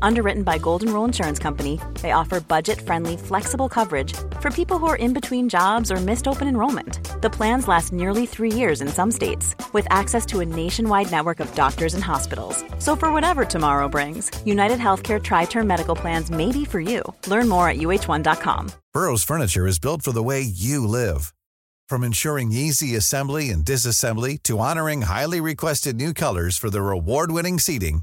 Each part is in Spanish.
Underwritten by Golden Rule Insurance Company, they offer budget friendly, flexible coverage for people who are in between jobs or missed open enrollment. The plans last nearly three years in some states, with access to a nationwide network of doctors and hospitals. So, for whatever tomorrow brings, United Healthcare Tri Term Medical Plans may be for you. Learn more at uh1.com. Burrow's furniture is built for the way you live. From ensuring easy assembly and disassembly to honoring highly requested new colors for their award winning seating,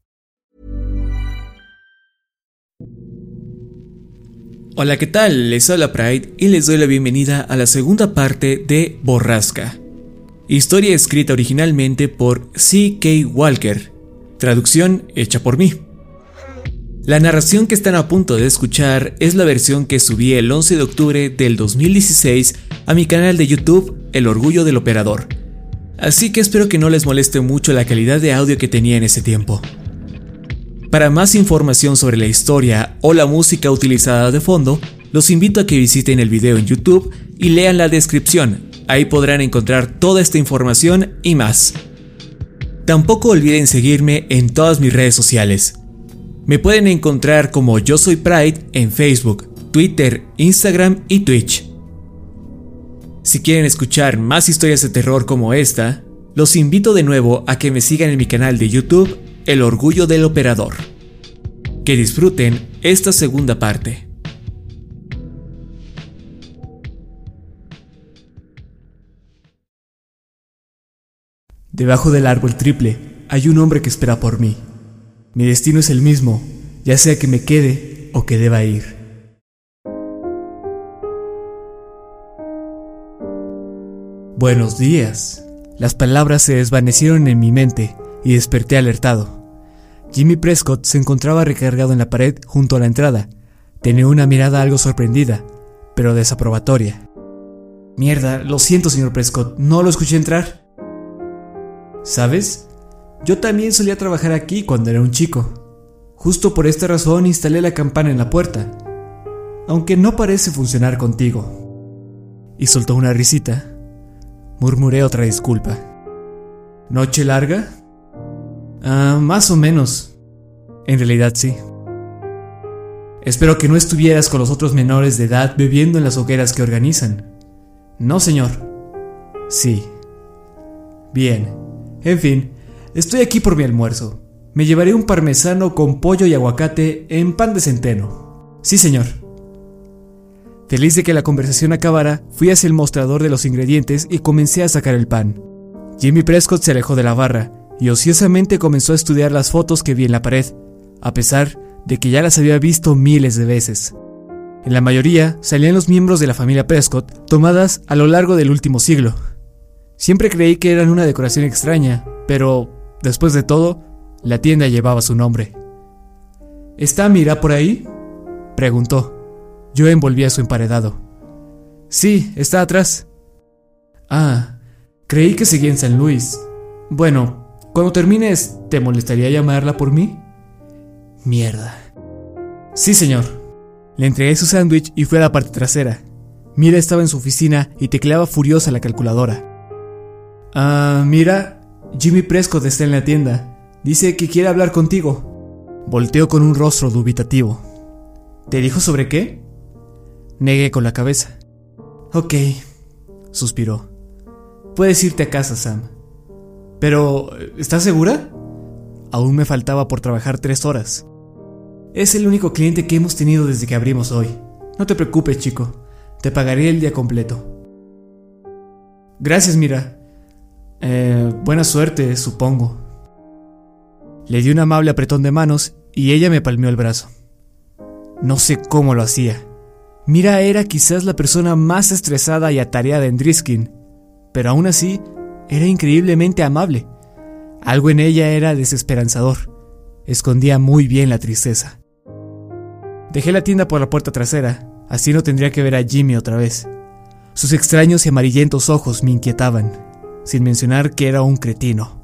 Hola, ¿qué tal? Les habla Pride y les doy la bienvenida a la segunda parte de Borrasca. Historia escrita originalmente por C.K. Walker. Traducción hecha por mí. La narración que están a punto de escuchar es la versión que subí el 11 de octubre del 2016 a mi canal de YouTube El Orgullo del Operador. Así que espero que no les moleste mucho la calidad de audio que tenía en ese tiempo. Para más información sobre la historia o la música utilizada de fondo, los invito a que visiten el video en YouTube y lean la descripción. Ahí podrán encontrar toda esta información y más. Tampoco olviden seguirme en todas mis redes sociales. Me pueden encontrar como Yo Soy Pride en Facebook, Twitter, Instagram y Twitch. Si quieren escuchar más historias de terror como esta, los invito de nuevo a que me sigan en mi canal de YouTube el orgullo del operador. Que disfruten esta segunda parte. Debajo del árbol triple hay un hombre que espera por mí. Mi destino es el mismo, ya sea que me quede o que deba ir. Buenos días. Las palabras se desvanecieron en mi mente y desperté alertado. Jimmy Prescott se encontraba recargado en la pared junto a la entrada. Tenía una mirada algo sorprendida, pero desaprobatoria. Mierda, lo siento, señor Prescott, no lo escuché entrar. ¿Sabes? Yo también solía trabajar aquí cuando era un chico. Justo por esta razón instalé la campana en la puerta, aunque no parece funcionar contigo. Y soltó una risita. Murmuré otra disculpa. ¿Noche larga? Ah, más o menos. En realidad sí. Espero que no estuvieras con los otros menores de edad bebiendo en las hogueras que organizan. No, señor. Sí. Bien. En fin, estoy aquí por mi almuerzo. Me llevaré un parmesano con pollo y aguacate en pan de centeno. Sí, señor. Feliz de que la conversación acabara, fui hacia el mostrador de los ingredientes y comencé a sacar el pan. Jimmy Prescott se alejó de la barra y ociosamente comenzó a estudiar las fotos que vi en la pared, a pesar de que ya las había visto miles de veces. En la mayoría salían los miembros de la familia Prescott, tomadas a lo largo del último siglo. Siempre creí que eran una decoración extraña, pero, después de todo, la tienda llevaba su nombre. ¿Está Mira por ahí? preguntó. Yo envolví a su emparedado. Sí, está atrás. Ah, creí que seguía en San Luis. Bueno, cuando termines, ¿te molestaría llamarla por mí? Mierda. Sí, señor. Le entregué su sándwich y fui a la parte trasera. Mira estaba en su oficina y tecleaba furiosa la calculadora. Ah, mira, Jimmy Prescott está en la tienda. Dice que quiere hablar contigo. Volteó con un rostro dubitativo. ¿Te dijo sobre qué? Negué con la cabeza. Ok, suspiró. Puedes irte a casa, Sam. Pero, ¿estás segura? aún me faltaba por trabajar tres horas. Es el único cliente que hemos tenido desde que abrimos hoy. No te preocupes, chico. Te pagaré el día completo. Gracias, Mira. Eh, buena suerte, supongo. Le di un amable apretón de manos y ella me palmeó el brazo. No sé cómo lo hacía. Mira era quizás la persona más estresada y atareada en Driskin, pero aún así era increíblemente amable. Algo en ella era desesperanzador. Escondía muy bien la tristeza. Dejé la tienda por la puerta trasera, así no tendría que ver a Jimmy otra vez. Sus extraños y amarillentos ojos me inquietaban, sin mencionar que era un cretino.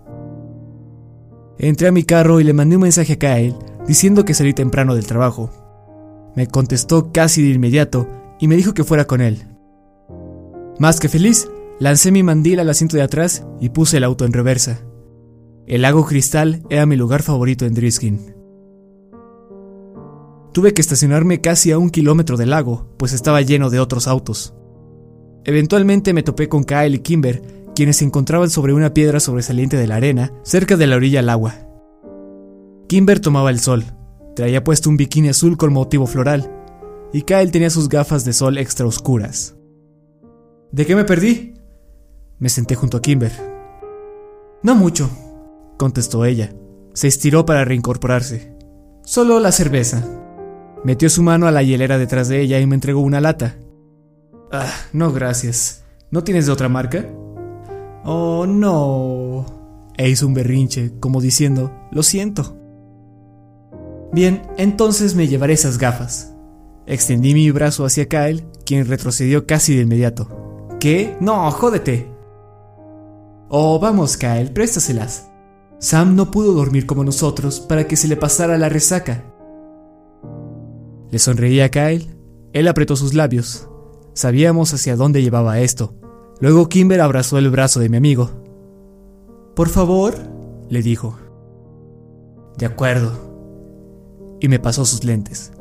Entré a mi carro y le mandé un mensaje a Kyle diciendo que salí temprano del trabajo. Me contestó casi de inmediato y me dijo que fuera con él. Más que feliz, lancé mi mandil al asiento de atrás y puse el auto en reversa. El lago Cristal era mi lugar favorito en Driskin. Tuve que estacionarme casi a un kilómetro del lago, pues estaba lleno de otros autos. Eventualmente me topé con Kyle y Kimber, quienes se encontraban sobre una piedra sobresaliente de la arena, cerca de la orilla al agua. Kimber tomaba el sol, Traía puesto un bikini azul con motivo floral, y Kyle tenía sus gafas de sol extra oscuras. ¿De qué me perdí? Me senté junto a Kimber. No mucho, contestó ella. Se estiró para reincorporarse. Solo la cerveza. Metió su mano a la hielera detrás de ella y me entregó una lata. Ah, no, gracias. ¿No tienes de otra marca? Oh, no. E hizo un berrinche, como diciendo, lo siento. Bien, entonces me llevaré esas gafas. Extendí mi brazo hacia Kyle, quien retrocedió casi de inmediato. ¿Qué? No, jódete. Oh, vamos, Kyle, préstaselas. Sam no pudo dormir como nosotros para que se le pasara la resaca. Le sonreí a Kyle. Él apretó sus labios. Sabíamos hacia dónde llevaba esto. Luego Kimber abrazó el brazo de mi amigo. Por favor, le dijo. De acuerdo, y me pasó sus lentes.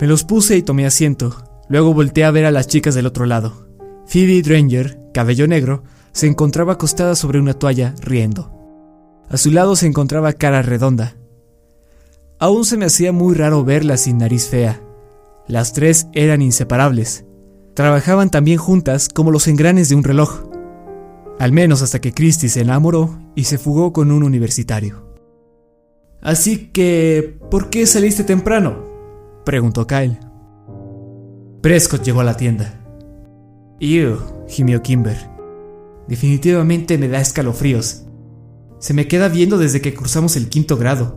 Me los puse y tomé asiento. Luego volteé a ver a las chicas del otro lado. Phoebe Dranger, cabello negro, se encontraba acostada sobre una toalla riendo. A su lado se encontraba cara redonda. Aún se me hacía muy raro verla sin nariz fea. Las tres eran inseparables. Trabajaban también juntas como los engranes de un reloj. Al menos hasta que Christie se enamoró y se fugó con un universitario. Así que, ¿por qué saliste temprano? preguntó Kyle. Prescott llegó a la tienda. Ew, gimió Kimber. Definitivamente me da escalofríos. Se me queda viendo desde que cruzamos el quinto grado.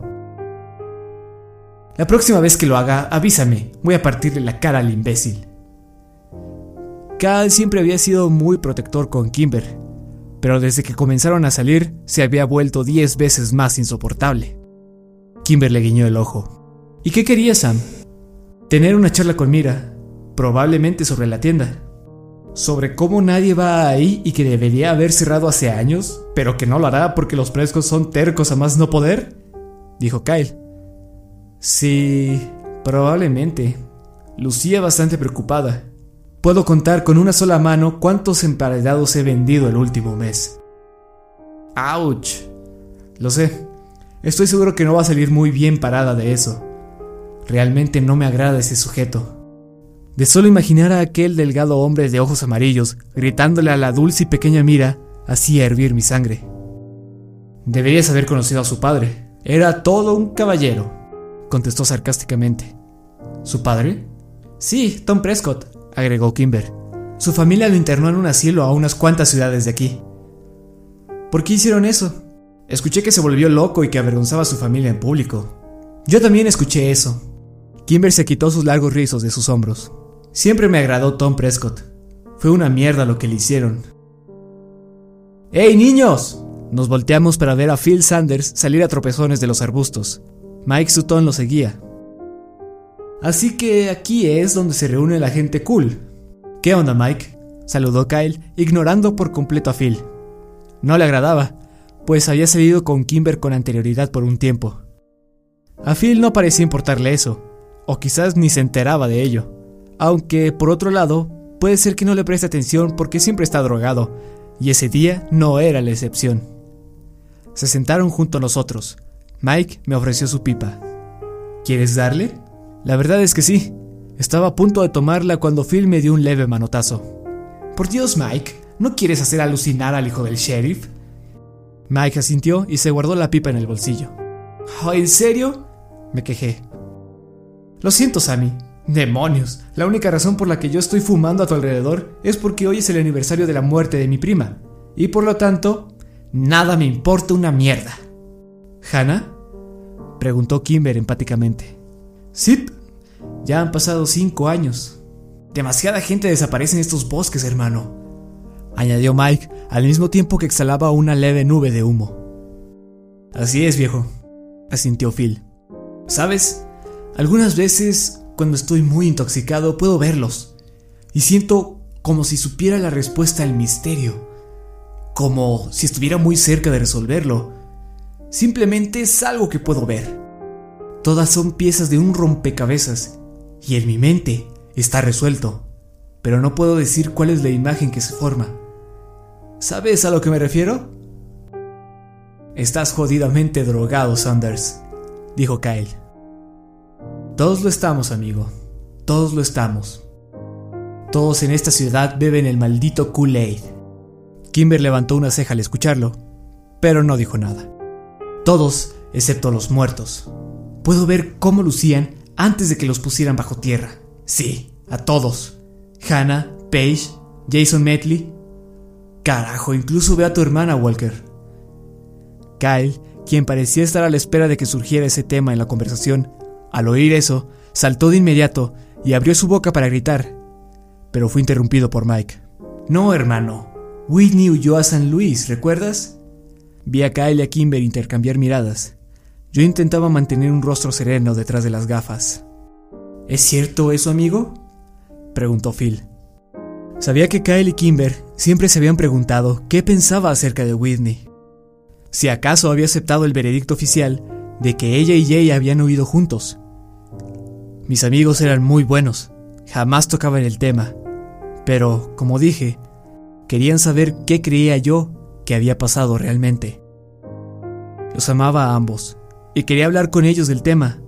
La próxima vez que lo haga, avísame. Voy a partirle la cara al imbécil. Kyle siempre había sido muy protector con Kimber, pero desde que comenzaron a salir se había vuelto diez veces más insoportable. Kimber le guiñó el ojo. ¿Y qué quería Sam? Tener una charla con Mira, probablemente sobre la tienda. Sobre cómo nadie va ahí y que debería haber cerrado hace años, pero que no lo hará porque los frescos son tercos a más no poder, dijo Kyle. Sí, probablemente. Lucía bastante preocupada. Puedo contar con una sola mano cuántos emparedados he vendido el último mes. ¡Auch! Lo sé, Estoy seguro que no va a salir muy bien parada de eso. Realmente no me agrada ese sujeto. De solo imaginar a aquel delgado hombre de ojos amarillos gritándole a la dulce y pequeña Mira, hacía hervir mi sangre. Deberías haber conocido a su padre. Era todo un caballero, contestó sarcásticamente. ¿Su padre? Sí, Tom Prescott, agregó Kimber. Su familia lo internó en un asilo a unas cuantas ciudades de aquí. ¿Por qué hicieron eso? Escuché que se volvió loco y que avergonzaba a su familia en público. Yo también escuché eso. Kimber se quitó sus largos rizos de sus hombros. Siempre me agradó Tom Prescott. Fue una mierda lo que le hicieron. ¡Hey, niños! Nos volteamos para ver a Phil Sanders salir a tropezones de los arbustos. Mike Sutton lo seguía. Así que aquí es donde se reúne la gente cool. ¿Qué onda, Mike? Saludó Kyle, ignorando por completo a Phil. No le agradaba, pues había salido con Kimber con anterioridad por un tiempo. A Phil no parecía importarle eso, o quizás ni se enteraba de ello, aunque por otro lado, puede ser que no le preste atención porque siempre está drogado, y ese día no era la excepción. Se sentaron junto a nosotros. Mike me ofreció su pipa. ¿Quieres darle? La verdad es que sí. Estaba a punto de tomarla cuando Phil me dio un leve manotazo. Por Dios, Mike, ¿no quieres hacer alucinar al hijo del sheriff? Mike asintió y se guardó la pipa en el bolsillo. ¿En serio? Me quejé. Lo siento, Sammy. Demonios. La única razón por la que yo estoy fumando a tu alrededor es porque hoy es el aniversario de la muerte de mi prima. Y por lo tanto, nada me importa una mierda. ¿Hannah? Preguntó Kimber empáticamente. Sí, ya han pasado cinco años. Demasiada gente desaparece en estos bosques, hermano. Añadió Mike al mismo tiempo que exhalaba una leve nube de humo. Así es, viejo, asintió Phil. ¿Sabes? Algunas veces, cuando estoy muy intoxicado, puedo verlos. Y siento como si supiera la respuesta al misterio. Como si estuviera muy cerca de resolverlo. Simplemente es algo que puedo ver. Todas son piezas de un rompecabezas. Y en mi mente está resuelto. Pero no puedo decir cuál es la imagen que se forma. ¿Sabes a lo que me refiero? Estás jodidamente drogado, Sanders, dijo Kyle. Todos lo estamos, amigo. Todos lo estamos. Todos en esta ciudad beben el maldito Kool-Aid. Kimber levantó una ceja al escucharlo, pero no dijo nada. Todos, excepto los muertos. Puedo ver cómo lucían antes de que los pusieran bajo tierra. Sí, a todos. Hannah, Paige, Jason Medley. Carajo, incluso ve a tu hermana, Walker. Kyle, quien parecía estar a la espera de que surgiera ese tema en la conversación, al oír eso, saltó de inmediato y abrió su boca para gritar, pero fue interrumpido por Mike. No, hermano. Whitney huyó a San Luis, ¿recuerdas? Vi a Kyle y a Kimber intercambiar miradas. Yo intentaba mantener un rostro sereno detrás de las gafas. ¿Es cierto eso, amigo? preguntó Phil. Sabía que Kyle y Kimber siempre se habían preguntado qué pensaba acerca de Whitney. Si acaso había aceptado el veredicto oficial de que ella y Jay habían huido juntos. Mis amigos eran muy buenos, jamás tocaban el tema, pero, como dije, querían saber qué creía yo que había pasado realmente. Los amaba a ambos y quería hablar con ellos del tema,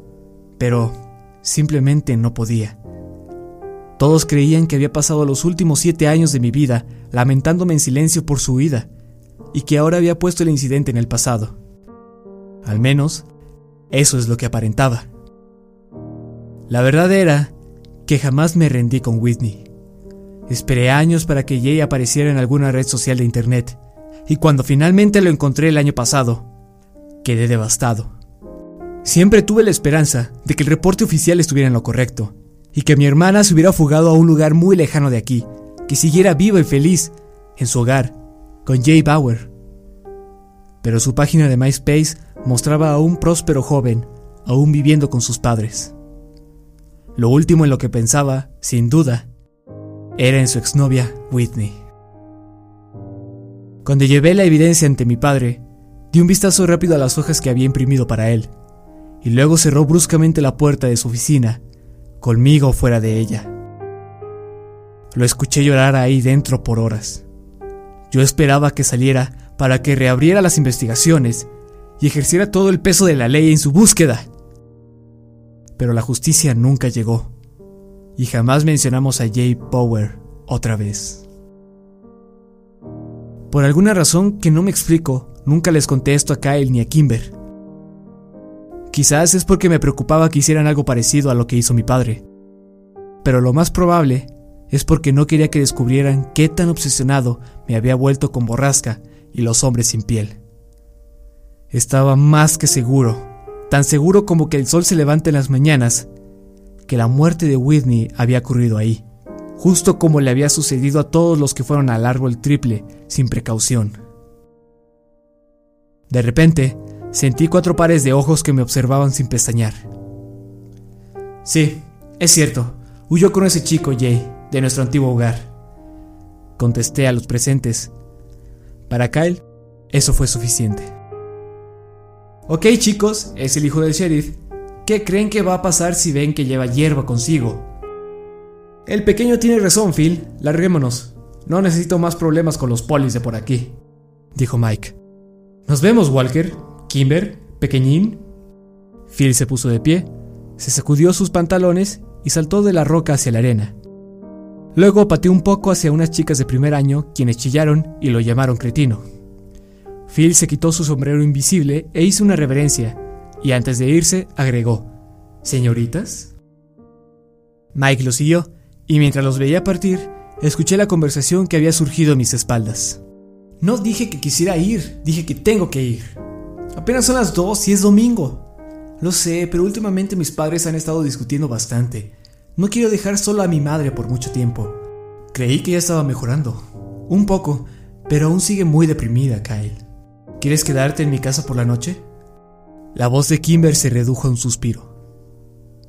pero simplemente no podía. Todos creían que había pasado los últimos siete años de mi vida lamentándome en silencio por su huida y que ahora había puesto el incidente en el pasado. Al menos, eso es lo que aparentaba. La verdad era que jamás me rendí con Whitney. Esperé años para que Jay apareciera en alguna red social de internet, y cuando finalmente lo encontré el año pasado, quedé devastado. Siempre tuve la esperanza de que el reporte oficial estuviera en lo correcto, y que mi hermana se hubiera fugado a un lugar muy lejano de aquí, que siguiera viva y feliz, en su hogar, con Jay Bauer. Pero su página de MySpace mostraba a un próspero joven, aún viviendo con sus padres. Lo último en lo que pensaba, sin duda, era en su exnovia Whitney. Cuando llevé la evidencia ante mi padre, di un vistazo rápido a las hojas que había imprimido para él, y luego cerró bruscamente la puerta de su oficina, conmigo fuera de ella. Lo escuché llorar ahí dentro por horas. Yo esperaba que saliera para que reabriera las investigaciones y ejerciera todo el peso de la ley en su búsqueda. Pero la justicia nunca llegó, y jamás mencionamos a Jay Power otra vez. Por alguna razón que no me explico, nunca les conté esto a Kyle ni a Kimber. Quizás es porque me preocupaba que hicieran algo parecido a lo que hizo mi padre. Pero lo más probable es porque no quería que descubrieran qué tan obsesionado me había vuelto con Borrasca y los hombres sin piel. Estaba más que seguro, tan seguro como que el sol se levante en las mañanas, que la muerte de Whitney había ocurrido ahí, justo como le había sucedido a todos los que fueron al árbol triple sin precaución. De repente, sentí cuatro pares de ojos que me observaban sin pestañear. Sí, es cierto, huyó con ese chico Jay, de nuestro antiguo hogar. Contesté a los presentes. Para Kyle, eso fue suficiente. Ok chicos, es el hijo del sheriff. ¿Qué creen que va a pasar si ven que lleva hierba consigo? El pequeño tiene razón, Phil. Larguémonos. No necesito más problemas con los polis de por aquí, dijo Mike. Nos vemos, Walker, Kimber, Pequeñín. Phil se puso de pie, se sacudió sus pantalones y saltó de la roca hacia la arena. Luego pateó un poco hacia unas chicas de primer año, quienes chillaron y lo llamaron cretino. Phil se quitó su sombrero invisible e hizo una reverencia, y antes de irse agregó, ¿Señoritas? Mike lo siguió, y mientras los veía partir, escuché la conversación que había surgido a mis espaldas. No dije que quisiera ir, dije que tengo que ir. Apenas son las dos y es domingo. Lo sé, pero últimamente mis padres han estado discutiendo bastante. No quiero dejar solo a mi madre por mucho tiempo. Creí que ya estaba mejorando. Un poco, pero aún sigue muy deprimida, Kyle. ¿Quieres quedarte en mi casa por la noche? La voz de Kimber se redujo a un suspiro.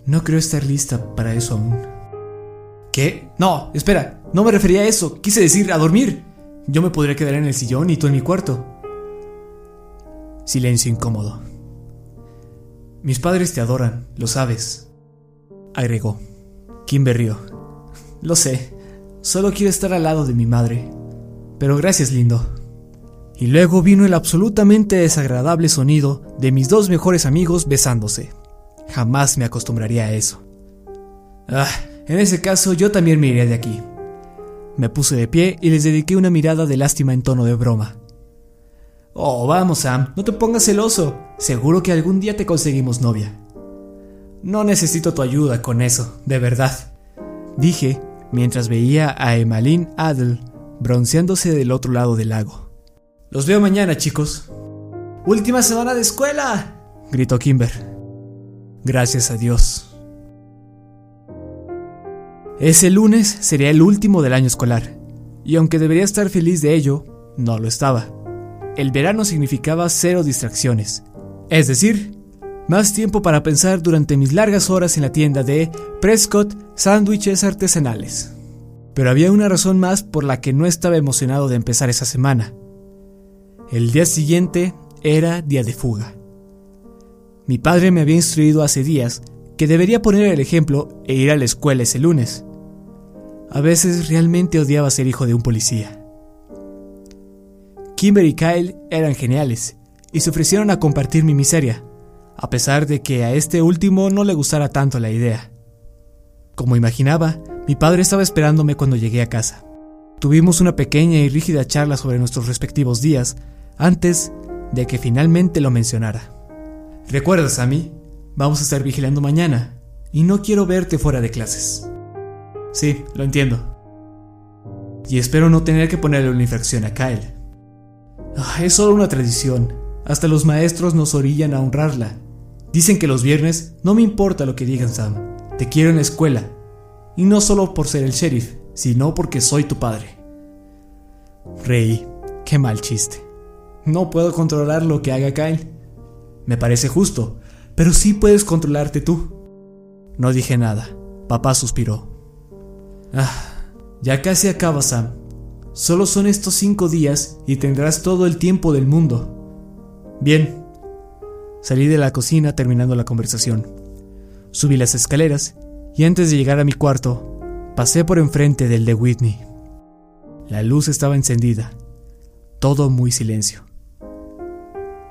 No creo estar lista para eso aún. ¿Qué? No, espera, no me refería a eso, quise decir a dormir. Yo me podría quedar en el sillón y tú en mi cuarto. Silencio incómodo. Mis padres te adoran, lo sabes, agregó. Kimber rió. Lo sé, solo quiero estar al lado de mi madre. Pero gracias, lindo. Y luego vino el absolutamente desagradable sonido de mis dos mejores amigos besándose. Jamás me acostumbraría a eso. Ah, en ese caso yo también me iría de aquí. Me puse de pie y les dediqué una mirada de lástima en tono de broma. Oh, vamos, Sam, no te pongas celoso. Seguro que algún día te conseguimos novia. No necesito tu ayuda con eso, de verdad. Dije mientras veía a Emmeline Adel bronceándose del otro lado del lago. Los veo mañana, chicos. ¡Última semana de escuela! gritó Kimber. Gracias a Dios. Ese lunes sería el último del año escolar, y aunque debería estar feliz de ello, no lo estaba. El verano significaba cero distracciones, es decir, más tiempo para pensar durante mis largas horas en la tienda de Prescott Sándwiches Artesanales. Pero había una razón más por la que no estaba emocionado de empezar esa semana. El día siguiente era día de fuga. Mi padre me había instruido hace días que debería poner el ejemplo e ir a la escuela ese lunes. A veces realmente odiaba ser hijo de un policía. Kimber y Kyle eran geniales y se ofrecieron a compartir mi miseria, a pesar de que a este último no le gustara tanto la idea. Como imaginaba, mi padre estaba esperándome cuando llegué a casa. Tuvimos una pequeña y rígida charla sobre nuestros respectivos días antes de que finalmente lo mencionara. ¿Recuerdas a mí? Vamos a estar vigilando mañana y no quiero verte fuera de clases. Sí, lo entiendo. Y espero no tener que ponerle una infracción a Kyle. Ah, es solo una tradición. Hasta los maestros nos orillan a honrarla. Dicen que los viernes no me importa lo que digan, Sam. Te quiero en la escuela. Y no solo por ser el sheriff, sino porque soy tu padre. Reí. Qué mal chiste. No puedo controlar lo que haga Kyle. Me parece justo, pero sí puedes controlarte tú. No dije nada. Papá suspiró. Ah, ya casi acaba, Sam. Solo son estos cinco días y tendrás todo el tiempo del mundo. Bien. Salí de la cocina terminando la conversación. Subí las escaleras y antes de llegar a mi cuarto, pasé por enfrente del de Whitney. La luz estaba encendida, todo muy silencio.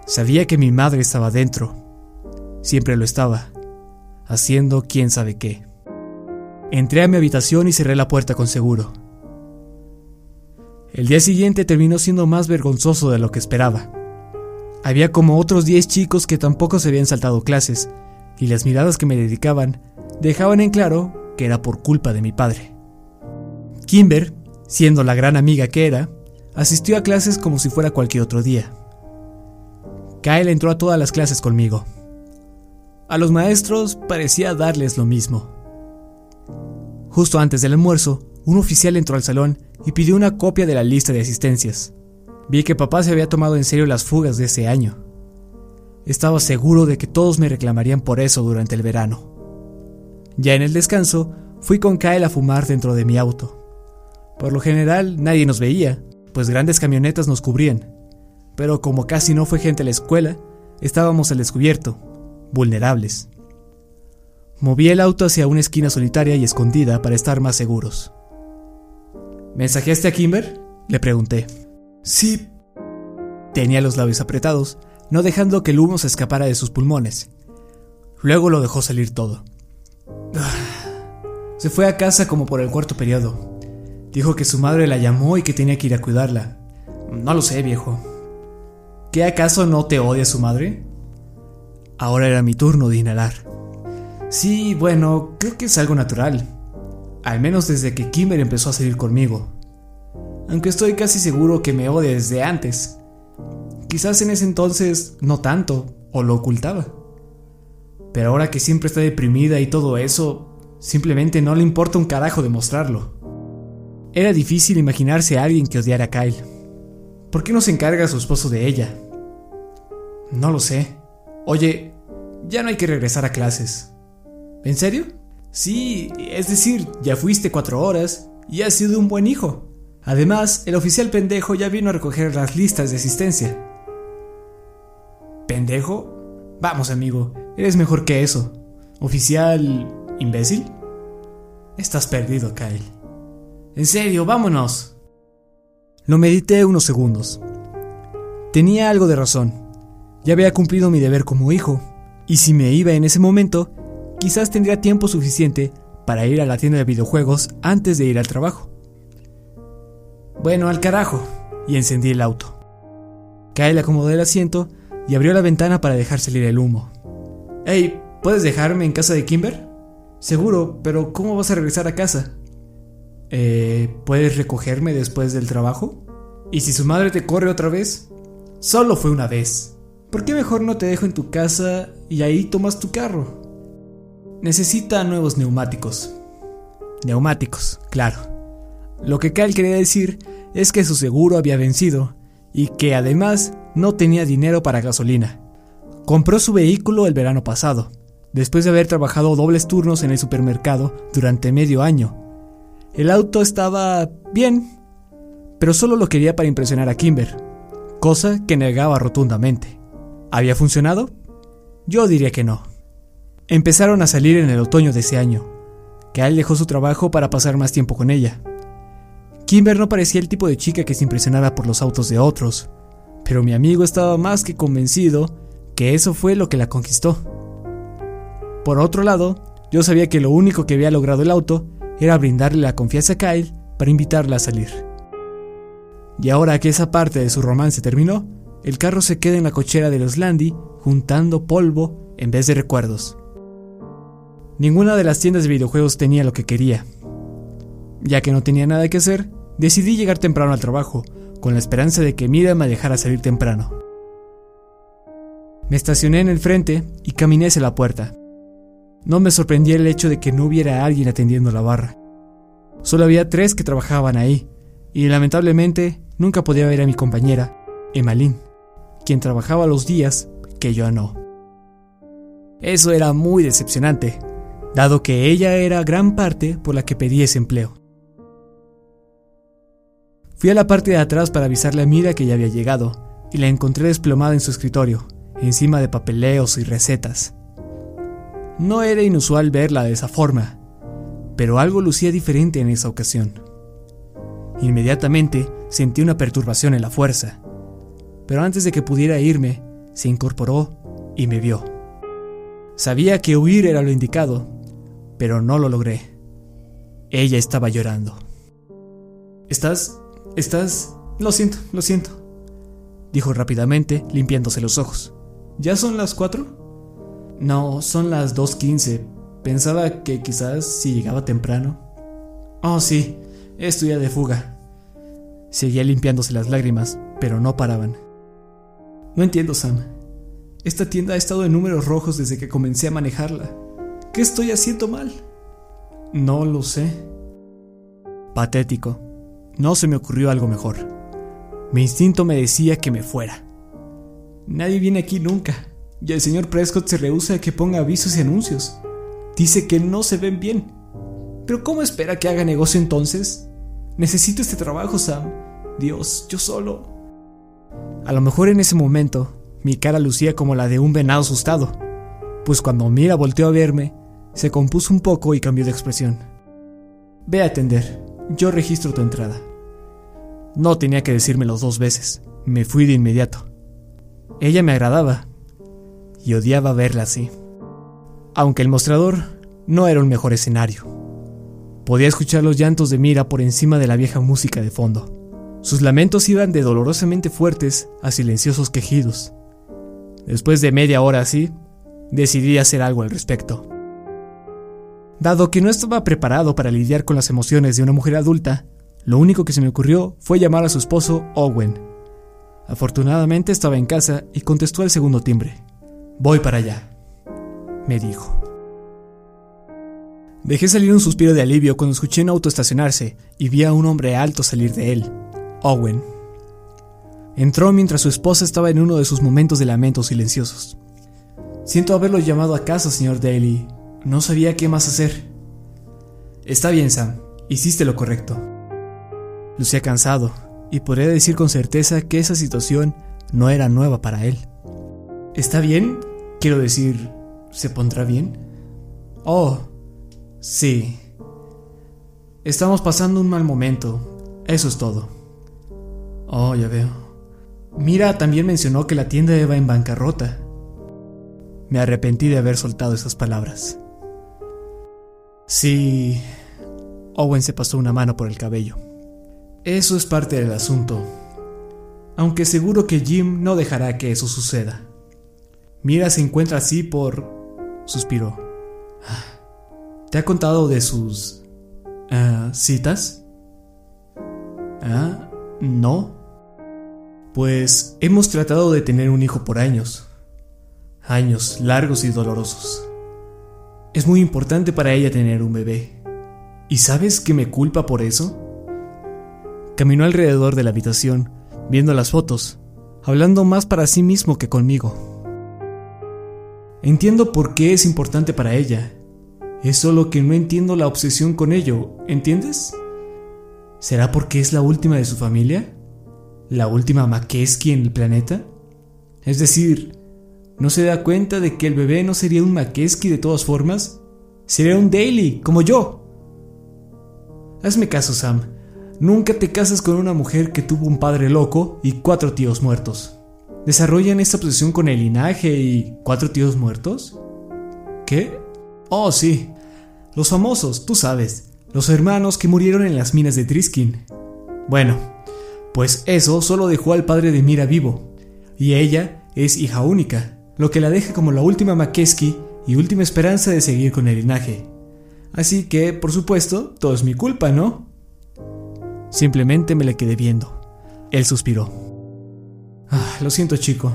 Sabía que mi madre estaba dentro, siempre lo estaba, haciendo quién sabe qué. Entré a mi habitación y cerré la puerta con seguro. El día siguiente terminó siendo más vergonzoso de lo que esperaba. Había como otros 10 chicos que tampoco se habían saltado clases, y las miradas que me dedicaban dejaban en claro que era por culpa de mi padre. Kimber, siendo la gran amiga que era, asistió a clases como si fuera cualquier otro día. Kyle entró a todas las clases conmigo. A los maestros parecía darles lo mismo. Justo antes del almuerzo, un oficial entró al salón y pidió una copia de la lista de asistencias. Vi que papá se había tomado en serio las fugas de ese año. Estaba seguro de que todos me reclamarían por eso durante el verano. Ya en el descanso, fui con Kyle a fumar dentro de mi auto. Por lo general, nadie nos veía, pues grandes camionetas nos cubrían. Pero como casi no fue gente a la escuela, estábamos al descubierto, vulnerables. Moví el auto hacia una esquina solitaria y escondida para estar más seguros. ¿Mensajeaste a Kimber? Le pregunté. Sí. Tenía los labios apretados, no dejando que el humo se escapara de sus pulmones. Luego lo dejó salir todo. Se fue a casa como por el cuarto periodo. Dijo que su madre la llamó y que tenía que ir a cuidarla. No lo sé, viejo. ¿Qué acaso no te odia su madre? Ahora era mi turno de inhalar. Sí, bueno, creo que es algo natural. Al menos desde que Kimber empezó a salir conmigo. Aunque estoy casi seguro que me odia desde antes. Quizás en ese entonces no tanto, o lo ocultaba. Pero ahora que siempre está deprimida y todo eso, simplemente no le importa un carajo demostrarlo. Era difícil imaginarse a alguien que odiara a Kyle. ¿Por qué no se encarga su esposo de ella? No lo sé. Oye, ya no hay que regresar a clases. ¿En serio? Sí, es decir, ya fuiste cuatro horas y has sido un buen hijo. Además, el oficial pendejo ya vino a recoger las listas de asistencia. ¿Pendejo? Vamos, amigo, eres mejor que eso. ¿Oficial imbécil? Estás perdido, Kyle. En serio, vámonos. Lo medité unos segundos. Tenía algo de razón. Ya había cumplido mi deber como hijo, y si me iba en ese momento, quizás tendría tiempo suficiente para ir a la tienda de videojuegos antes de ir al trabajo. Bueno, al carajo, y encendí el auto. Kyle acomodó el asiento y abrió la ventana para dejar salir el humo. Hey, ¿puedes dejarme en casa de Kimber? Seguro, pero ¿cómo vas a regresar a casa? Eh, ¿puedes recogerme después del trabajo? ¿Y si su madre te corre otra vez? Solo fue una vez. ¿Por qué mejor no te dejo en tu casa y ahí tomas tu carro? Necesita nuevos neumáticos. Neumáticos, claro. Lo que Kyle quería decir es que su seguro había vencido y que además no tenía dinero para gasolina. Compró su vehículo el verano pasado, después de haber trabajado dobles turnos en el supermercado durante medio año. El auto estaba bien, pero solo lo quería para impresionar a Kimber, cosa que negaba rotundamente. ¿Había funcionado? Yo diría que no. Empezaron a salir en el otoño de ese año. Kyle dejó su trabajo para pasar más tiempo con ella. Kimber no parecía el tipo de chica que se impresionara por los autos de otros, pero mi amigo estaba más que convencido que eso fue lo que la conquistó. Por otro lado, yo sabía que lo único que había logrado el auto era brindarle la confianza a Kyle para invitarla a salir. Y ahora que esa parte de su romance terminó, el carro se queda en la cochera de los Landy juntando polvo en vez de recuerdos. Ninguna de las tiendas de videojuegos tenía lo que quería. Ya que no tenía nada que hacer, Decidí llegar temprano al trabajo, con la esperanza de que Mira me dejara salir temprano. Me estacioné en el frente y caminé hacia la puerta. No me sorprendía el hecho de que no hubiera alguien atendiendo la barra. Solo había tres que trabajaban ahí, y lamentablemente nunca podía ver a mi compañera, Emmalín, quien trabajaba los días que yo no. Eso era muy decepcionante, dado que ella era gran parte por la que pedí ese empleo. Fui a la parte de atrás para avisarle a Mira que ya había llegado, y la encontré desplomada en su escritorio, encima de papeleos y recetas. No era inusual verla de esa forma, pero algo lucía diferente en esa ocasión. Inmediatamente sentí una perturbación en la fuerza, pero antes de que pudiera irme, se incorporó y me vio. Sabía que huir era lo indicado, pero no lo logré. Ella estaba llorando. ¿Estás Estás... Lo siento, lo siento, dijo rápidamente, limpiándose los ojos. ¿Ya son las cuatro? No, son las 2.15. Pensaba que quizás si llegaba temprano. Oh, sí, estoy ya de fuga. Seguía limpiándose las lágrimas, pero no paraban. No entiendo, Sam. Esta tienda ha estado en números rojos desde que comencé a manejarla. ¿Qué estoy haciendo mal? No lo sé. Patético. No se me ocurrió algo mejor. Mi instinto me decía que me fuera. Nadie viene aquí nunca, y el señor Prescott se rehúsa a que ponga avisos y anuncios. Dice que no se ven bien. Pero ¿cómo espera que haga negocio entonces? Necesito este trabajo, Sam. Dios, yo solo. A lo mejor en ese momento mi cara lucía como la de un venado asustado, pues cuando Mira volteó a verme, se compuso un poco y cambió de expresión. Ve a atender. Yo registro tu entrada. No tenía que decírmelo dos veces. Me fui de inmediato. Ella me agradaba y odiaba verla así. Aunque el mostrador no era un mejor escenario. Podía escuchar los llantos de Mira por encima de la vieja música de fondo. Sus lamentos iban de dolorosamente fuertes a silenciosos quejidos. Después de media hora así, decidí hacer algo al respecto. Dado que no estaba preparado para lidiar con las emociones de una mujer adulta, lo único que se me ocurrió fue llamar a su esposo Owen. Afortunadamente estaba en casa y contestó al segundo timbre. Voy para allá, me dijo. Dejé salir un suspiro de alivio cuando escuché un auto estacionarse y vi a un hombre alto salir de él. Owen. Entró mientras su esposa estaba en uno de sus momentos de lamento silenciosos. Siento haberlo llamado a casa, señor Daly. No sabía qué más hacer. Está bien, Sam. Hiciste lo correcto. Lucía cansado, y podría decir con certeza que esa situación no era nueva para él. ¿Está bien? Quiero decir, ¿se pondrá bien? Oh, sí. Estamos pasando un mal momento. Eso es todo. Oh, ya veo. Mira también mencionó que la tienda iba en bancarrota. Me arrepentí de haber soltado esas palabras. Sí. Owen se pasó una mano por el cabello. Eso es parte del asunto. Aunque seguro que Jim no dejará que eso suceda. Mira se encuentra así por... suspiró. ¿Te ha contado de sus... Uh, citas? Ah, no. Pues hemos tratado de tener un hijo por años. Años largos y dolorosos. Es muy importante para ella tener un bebé. ¿Y sabes que me culpa por eso? Caminó alrededor de la habitación, viendo las fotos, hablando más para sí mismo que conmigo. Entiendo por qué es importante para ella. Es solo que no entiendo la obsesión con ello, ¿entiendes? ¿Será porque es la última de su familia? La última Makeski en el planeta? Es decir, ¿no se da cuenta de que el bebé no sería un Makeski de todas formas? Sería un Daily, como yo. Hazme caso, Sam. Nunca te casas con una mujer que tuvo un padre loco y cuatro tíos muertos. ¿Desarrollan esta obsesión con el linaje y cuatro tíos muertos? ¿Qué? Oh, sí. Los famosos, tú sabes. Los hermanos que murieron en las minas de Triskin. Bueno, pues eso solo dejó al padre de Mira vivo, y ella es hija única, lo que la deja como la última Makeski y última esperanza de seguir con el linaje. Así que, por supuesto, todo es mi culpa, ¿no? Simplemente me le quedé viendo. Él suspiró. Ah, lo siento, chico.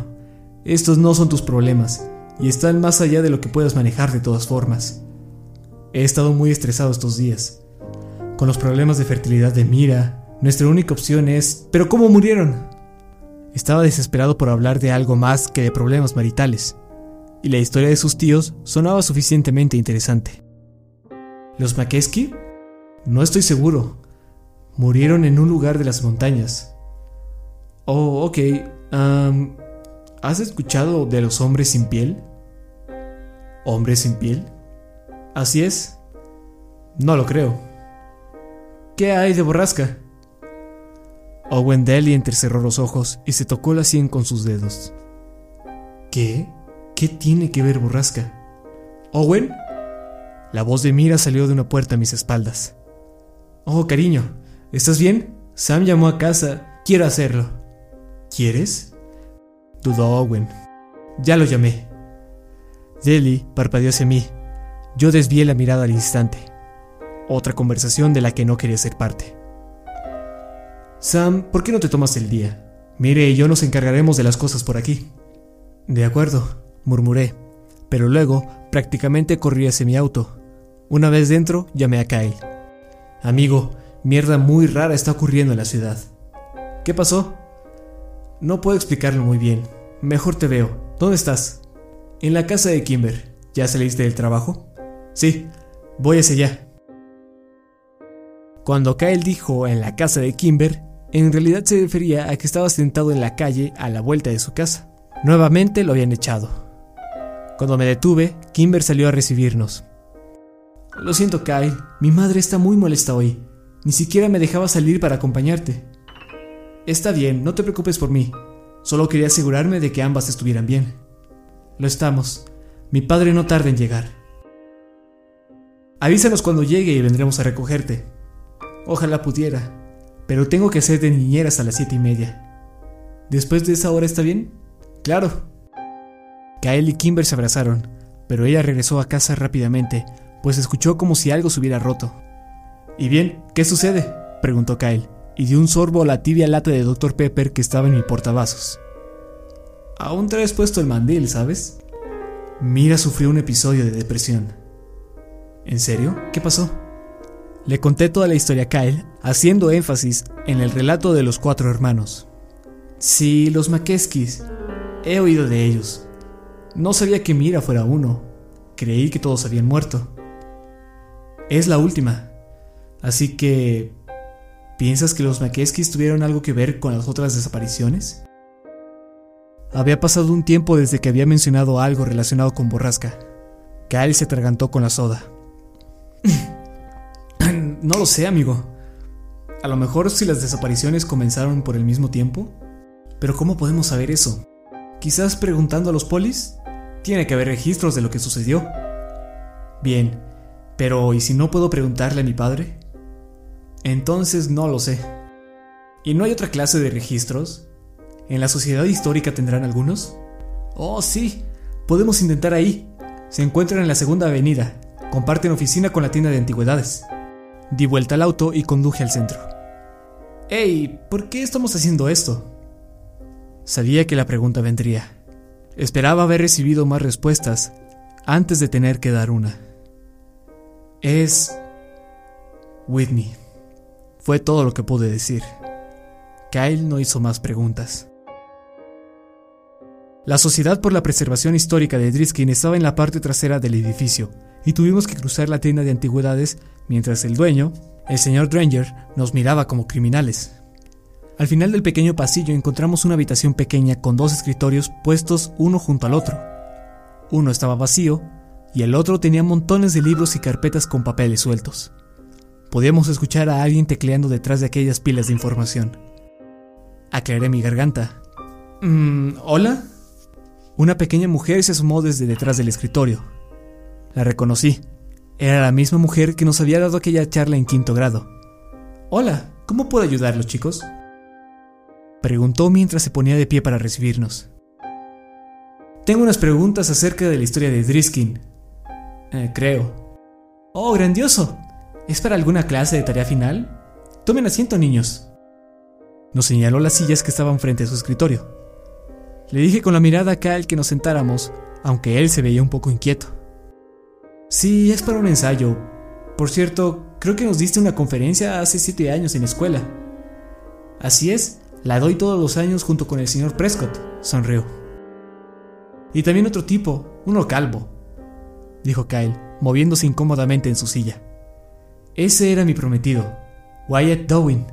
Estos no son tus problemas, y están más allá de lo que puedas manejar de todas formas. He estado muy estresado estos días. Con los problemas de fertilidad de Mira, nuestra única opción es, ¿pero cómo murieron? Estaba desesperado por hablar de algo más que de problemas maritales, y la historia de sus tíos sonaba suficientemente interesante. ¿Los Makeski? No estoy seguro. Murieron en un lugar de las montañas. Oh, ok. ¿Has escuchado de los hombres sin piel? ¿Hombres sin piel? Así es. No lo creo. ¿Qué hay de borrasca? Owen Daly entrecerró los ojos y se tocó la sien con sus dedos. ¿Qué? ¿Qué tiene que ver borrasca? ¿Owen? La voz de Mira salió de una puerta a mis espaldas. Oh, cariño, ¿estás bien? Sam llamó a casa. Quiero hacerlo. ¿Quieres? Dudó Owen. Ya lo llamé. Daly parpadeó hacia mí. Yo desvié la mirada al instante. Otra conversación de la que no quería ser parte. Sam, ¿por qué no te tomas el día? Mire y yo nos encargaremos de las cosas por aquí. De acuerdo, murmuré, pero luego prácticamente corrí hacia mi auto. Una vez dentro, llamé a Kyle. Amigo, mierda muy rara está ocurriendo en la ciudad. ¿Qué pasó? No puedo explicarlo muy bien. Mejor te veo. ¿Dónde estás? En la casa de Kimber. ¿Ya saliste del trabajo? Sí, voy hacia allá. Cuando Kyle dijo en la casa de Kimber, en realidad se refería a que estaba sentado en la calle a la vuelta de su casa. Nuevamente lo habían echado. Cuando me detuve, Kimber salió a recibirnos. Lo siento, Kyle, mi madre está muy molesta hoy. Ni siquiera me dejaba salir para acompañarte. Está bien, no te preocupes por mí. Solo quería asegurarme de que ambas estuvieran bien. Lo estamos. Mi padre no tarda en llegar. Avísanos cuando llegue y vendremos a recogerte. Ojalá pudiera, pero tengo que hacer de niñera hasta las siete y media. ¿Después de esa hora está bien? Claro. Kael y Kimber se abrazaron, pero ella regresó a casa rápidamente, pues escuchó como si algo se hubiera roto. ¿Y bien? ¿Qué sucede? preguntó Kyle, y dio un sorbo a la tibia lata de Dr. Pepper que estaba en mi portavasos. Aún traes puesto el mandil, ¿sabes? Mira sufrió un episodio de depresión. ¿En serio? ¿Qué pasó? Le conté toda la historia a Kyle, haciendo énfasis en el relato de los cuatro hermanos. Sí, los Makeskis. He oído de ellos. No sabía que Mira fuera uno. Creí que todos habían muerto. Es la última. Así que... ¿Piensas que los Makeskis tuvieron algo que ver con las otras desapariciones? Había pasado un tiempo desde que había mencionado algo relacionado con Borrasca. Kyle se atragantó con la soda. no lo sé, amigo. A lo mejor si las desapariciones comenzaron por el mismo tiempo. Pero ¿cómo podemos saber eso? Quizás preguntando a los polis. Tiene que haber registros de lo que sucedió. Bien, pero ¿y si no puedo preguntarle a mi padre? Entonces no lo sé. ¿Y no hay otra clase de registros? ¿En la sociedad histórica tendrán algunos? Oh, sí, podemos intentar ahí. Se encuentran en la segunda avenida. Comparten oficina con la tienda de antigüedades. Di vuelta al auto y conduje al centro. Hey, ¿por qué estamos haciendo esto? Sabía que la pregunta vendría. Esperaba haber recibido más respuestas antes de tener que dar una. Es... Whitney. Fue todo lo que pude decir. Kyle no hizo más preguntas. La Sociedad por la Preservación Histórica de Driskin estaba en la parte trasera del edificio y tuvimos que cruzar la tienda de antigüedades mientras el dueño, el señor Dranger, nos miraba como criminales. Al final del pequeño pasillo encontramos una habitación pequeña con dos escritorios puestos uno junto al otro. Uno estaba vacío y el otro tenía montones de libros y carpetas con papeles sueltos. Podíamos escuchar a alguien tecleando detrás de aquellas pilas de información. Aclaré mi garganta. Mm, ¿Hola? Una pequeña mujer se asomó desde detrás del escritorio. La reconocí. Era la misma mujer que nos había dado aquella charla en quinto grado. Hola, ¿cómo puedo ayudarlos, chicos? Preguntó mientras se ponía de pie para recibirnos. Tengo unas preguntas acerca de la historia de Driskin. Eh, creo. Oh, grandioso. ¿Es para alguna clase de tarea final? Tomen asiento, niños. Nos señaló las sillas que estaban frente a su escritorio. Le dije con la mirada a Kyle que nos sentáramos, aunque él se veía un poco inquieto. Sí, es para un ensayo. Por cierto, creo que nos diste una conferencia hace siete años en la escuela. Así es, la doy todos los años junto con el señor Prescott, sonrió. Y también otro tipo, uno calvo, dijo Kyle, moviéndose incómodamente en su silla. Ese era mi prometido, Wyatt Dowin.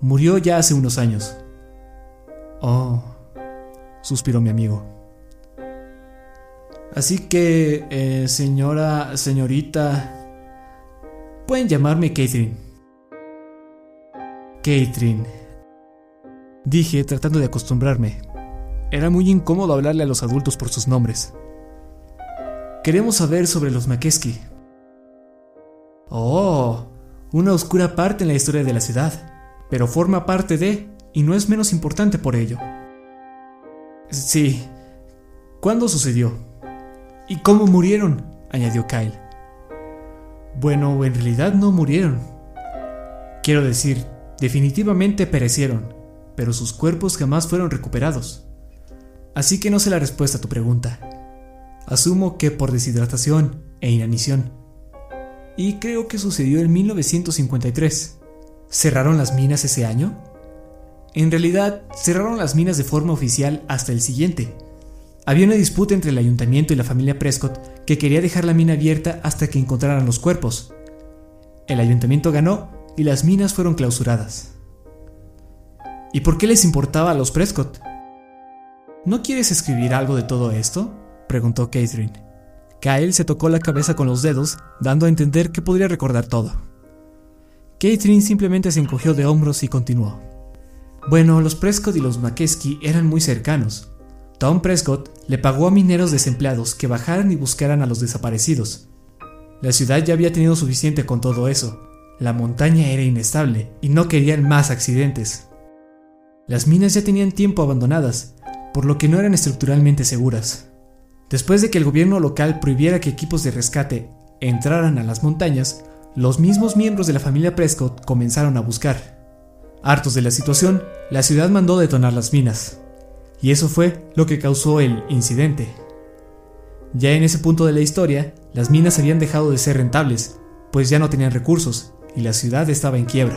Murió ya hace unos años. Oh suspiró mi amigo. Así que, eh, señora, señorita, pueden llamarme Catherine. Catherine, dije tratando de acostumbrarme. Era muy incómodo hablarle a los adultos por sus nombres. Queremos saber sobre los Makeski. Oh, una oscura parte en la historia de la ciudad, pero forma parte de, y no es menos importante por ello. Sí. ¿Cuándo sucedió? ¿Y cómo murieron? añadió Kyle. Bueno, en realidad no murieron. Quiero decir, definitivamente perecieron, pero sus cuerpos jamás fueron recuperados. Así que no sé la respuesta a tu pregunta. Asumo que por deshidratación e inanición. Y creo que sucedió en 1953. ¿Cerraron las minas ese año? En realidad, cerraron las minas de forma oficial hasta el siguiente. Había una disputa entre el ayuntamiento y la familia Prescott que quería dejar la mina abierta hasta que encontraran los cuerpos. El ayuntamiento ganó y las minas fueron clausuradas. ¿Y por qué les importaba a los Prescott? ¿No quieres escribir algo de todo esto? preguntó Catherine. Kyle se tocó la cabeza con los dedos, dando a entender que podría recordar todo. Catherine simplemente se encogió de hombros y continuó. Bueno, los Prescott y los McKesky eran muy cercanos. Tom Prescott le pagó a mineros desempleados que bajaran y buscaran a los desaparecidos. La ciudad ya había tenido suficiente con todo eso. La montaña era inestable y no querían más accidentes. Las minas ya tenían tiempo abandonadas, por lo que no eran estructuralmente seguras. Después de que el gobierno local prohibiera que equipos de rescate entraran a las montañas, los mismos miembros de la familia Prescott comenzaron a buscar. Hartos de la situación, la ciudad mandó detonar las minas. Y eso fue lo que causó el incidente. Ya en ese punto de la historia, las minas habían dejado de ser rentables, pues ya no tenían recursos y la ciudad estaba en quiebra.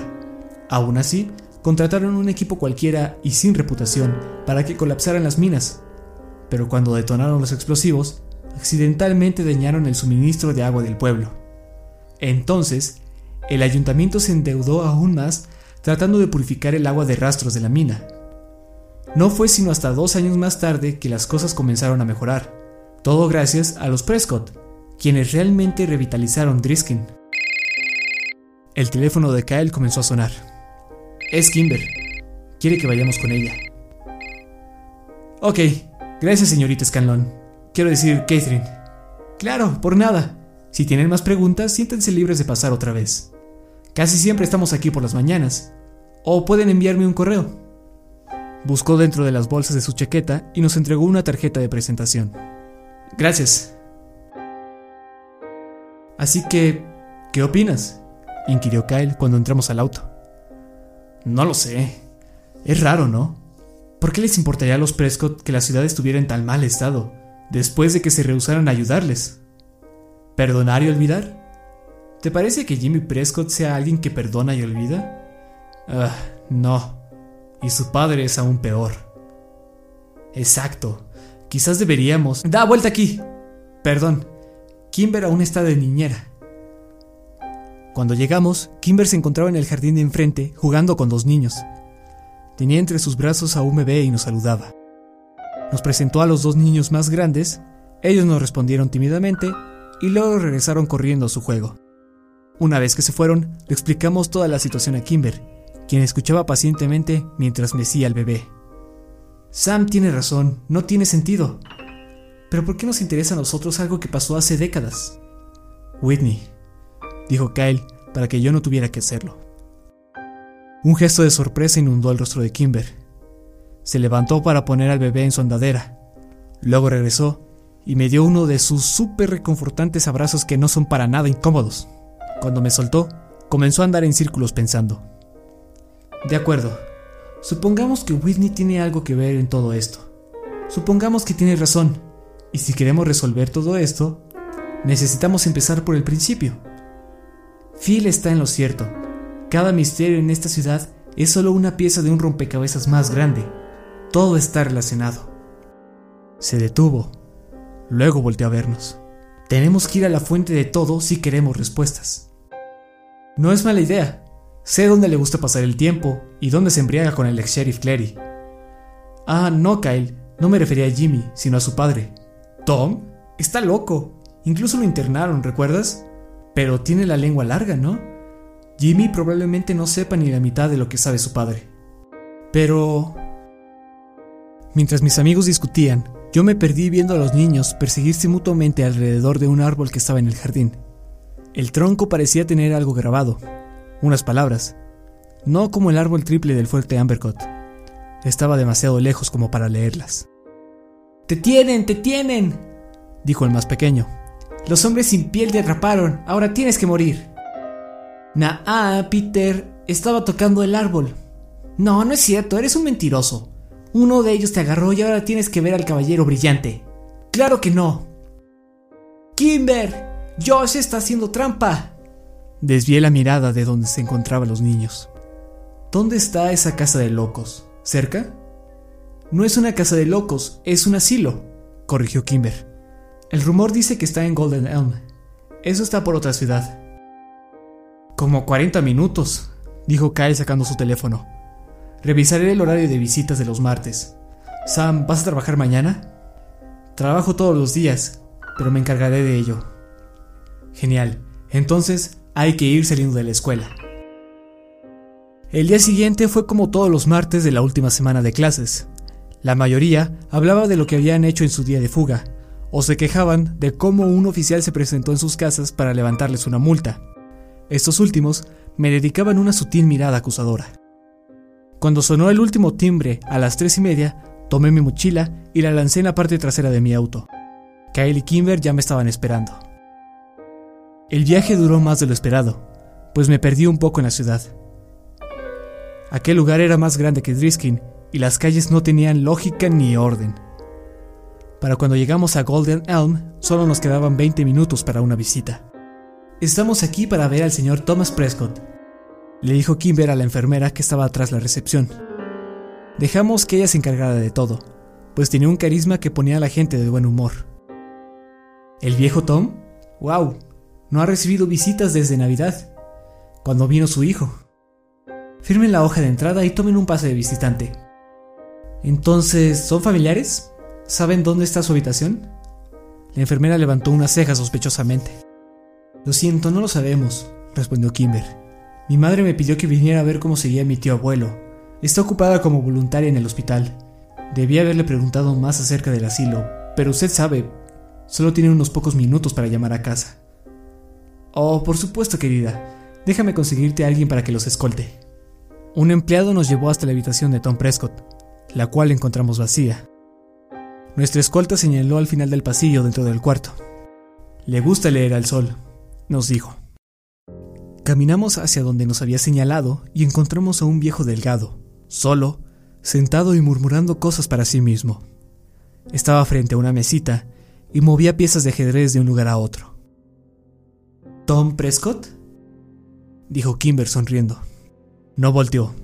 Aún así, contrataron un equipo cualquiera y sin reputación para que colapsaran las minas. Pero cuando detonaron los explosivos, accidentalmente dañaron el suministro de agua del pueblo. Entonces, el ayuntamiento se endeudó aún más tratando de purificar el agua de rastros de la mina. No fue sino hasta dos años más tarde que las cosas comenzaron a mejorar, todo gracias a los Prescott, quienes realmente revitalizaron Driskin. El teléfono de Kyle comenzó a sonar. Es Kimber. Quiere que vayamos con ella. Ok, gracias señorita Scanlon. Quiero decir, Catherine. Claro, por nada. Si tienen más preguntas, siéntense libres de pasar otra vez. Casi siempre estamos aquí por las mañanas. O pueden enviarme un correo. Buscó dentro de las bolsas de su chaqueta y nos entregó una tarjeta de presentación. Gracias. Así que, ¿qué opinas? inquirió Kyle cuando entramos al auto. No lo sé. Es raro, ¿no? ¿Por qué les importaría a los Prescott que la ciudad estuviera en tan mal estado, después de que se rehusaran a ayudarles? ¿Perdonar y olvidar? ¿Te parece que Jimmy Prescott sea alguien que perdona y olvida? Ah, no. Y su padre es aún peor. Exacto. Quizás deberíamos... Da vuelta aquí. Perdón. Kimber aún está de niñera. Cuando llegamos, Kimber se encontraba en el jardín de enfrente jugando con dos niños. Tenía entre sus brazos a un bebé y nos saludaba. Nos presentó a los dos niños más grandes, ellos nos respondieron tímidamente y luego regresaron corriendo a su juego. Una vez que se fueron, le explicamos toda la situación a Kimber, quien escuchaba pacientemente mientras mecía al bebé. Sam tiene razón, no tiene sentido. Pero ¿por qué nos interesa a nosotros algo que pasó hace décadas? Whitney, dijo Kyle para que yo no tuviera que hacerlo. Un gesto de sorpresa inundó el rostro de Kimber. Se levantó para poner al bebé en su andadera. Luego regresó y me dio uno de sus súper reconfortantes abrazos que no son para nada incómodos. Cuando me soltó, comenzó a andar en círculos pensando. De acuerdo, supongamos que Whitney tiene algo que ver en todo esto. Supongamos que tiene razón, y si queremos resolver todo esto, necesitamos empezar por el principio. Phil está en lo cierto. Cada misterio en esta ciudad es solo una pieza de un rompecabezas más grande. Todo está relacionado. Se detuvo. Luego volteó a vernos. Tenemos que ir a la fuente de todo si queremos respuestas. No es mala idea. Sé dónde le gusta pasar el tiempo y dónde se embriaga con el ex sheriff Clary. Ah, no, Kyle. No me refería a Jimmy, sino a su padre. ¿Tom? Está loco. Incluso lo internaron, ¿recuerdas? Pero tiene la lengua larga, ¿no? Jimmy probablemente no sepa ni la mitad de lo que sabe su padre. Pero... Mientras mis amigos discutían, yo me perdí viendo a los niños perseguirse mutuamente alrededor de un árbol que estaba en el jardín. El tronco parecía tener algo grabado, unas palabras, no como el árbol triple del fuerte Ambercott. Estaba demasiado lejos como para leerlas. ¡Te tienen! ¡Te tienen! dijo el más pequeño. Los hombres sin piel te atraparon, ahora tienes que morir. Nah, Peter, estaba tocando el árbol. No, no es cierto, eres un mentiroso. Uno de ellos te agarró y ahora tienes que ver al caballero brillante. Claro que no. Kimber, Josh está haciendo trampa. Desvié la mirada de donde se encontraban los niños. ¿Dónde está esa casa de locos? ¿Cerca? No es una casa de locos, es un asilo, corrigió Kimber. El rumor dice que está en Golden Elm. Eso está por otra ciudad. Como 40 minutos, dijo Kyle sacando su teléfono. Revisaré el horario de visitas de los martes. Sam, ¿vas a trabajar mañana? Trabajo todos los días, pero me encargaré de ello. Genial. Entonces hay que ir saliendo de la escuela. El día siguiente fue como todos los martes de la última semana de clases. La mayoría hablaba de lo que habían hecho en su día de fuga, o se quejaban de cómo un oficial se presentó en sus casas para levantarles una multa. Estos últimos me dedicaban una sutil mirada acusadora. Cuando sonó el último timbre a las tres y media, tomé mi mochila y la lancé en la parte trasera de mi auto. Kyle y Kimber ya me estaban esperando. El viaje duró más de lo esperado, pues me perdí un poco en la ciudad. Aquel lugar era más grande que Driskin y las calles no tenían lógica ni orden. Para cuando llegamos a Golden Elm, solo nos quedaban 20 minutos para una visita. Estamos aquí para ver al señor Thomas Prescott, le dijo Kimber a la enfermera que estaba atrás la recepción. Dejamos que ella se encargara de todo, pues tenía un carisma que ponía a la gente de buen humor. ¿El viejo Tom? ¡Wow! No ha recibido visitas desde Navidad, cuando vino su hijo. Firmen la hoja de entrada y tomen un pase de visitante. Entonces, ¿son familiares? ¿Saben dónde está su habitación? La enfermera levantó una ceja sospechosamente. Lo siento, no lo sabemos, respondió Kimber. Mi madre me pidió que viniera a ver cómo seguía mi tío abuelo. Está ocupada como voluntaria en el hospital. Debía haberle preguntado más acerca del asilo, pero usted sabe, solo tiene unos pocos minutos para llamar a casa. Oh, por supuesto, querida. Déjame conseguirte a alguien para que los escolte. Un empleado nos llevó hasta la habitación de Tom Prescott, la cual encontramos vacía. Nuestra escolta señaló al final del pasillo dentro del cuarto. Le gusta leer al sol, nos dijo. Caminamos hacia donde nos había señalado y encontramos a un viejo delgado, solo, sentado y murmurando cosas para sí mismo. Estaba frente a una mesita y movía piezas de ajedrez de un lugar a otro. ¿Tom Prescott? dijo Kimber sonriendo. No volteó.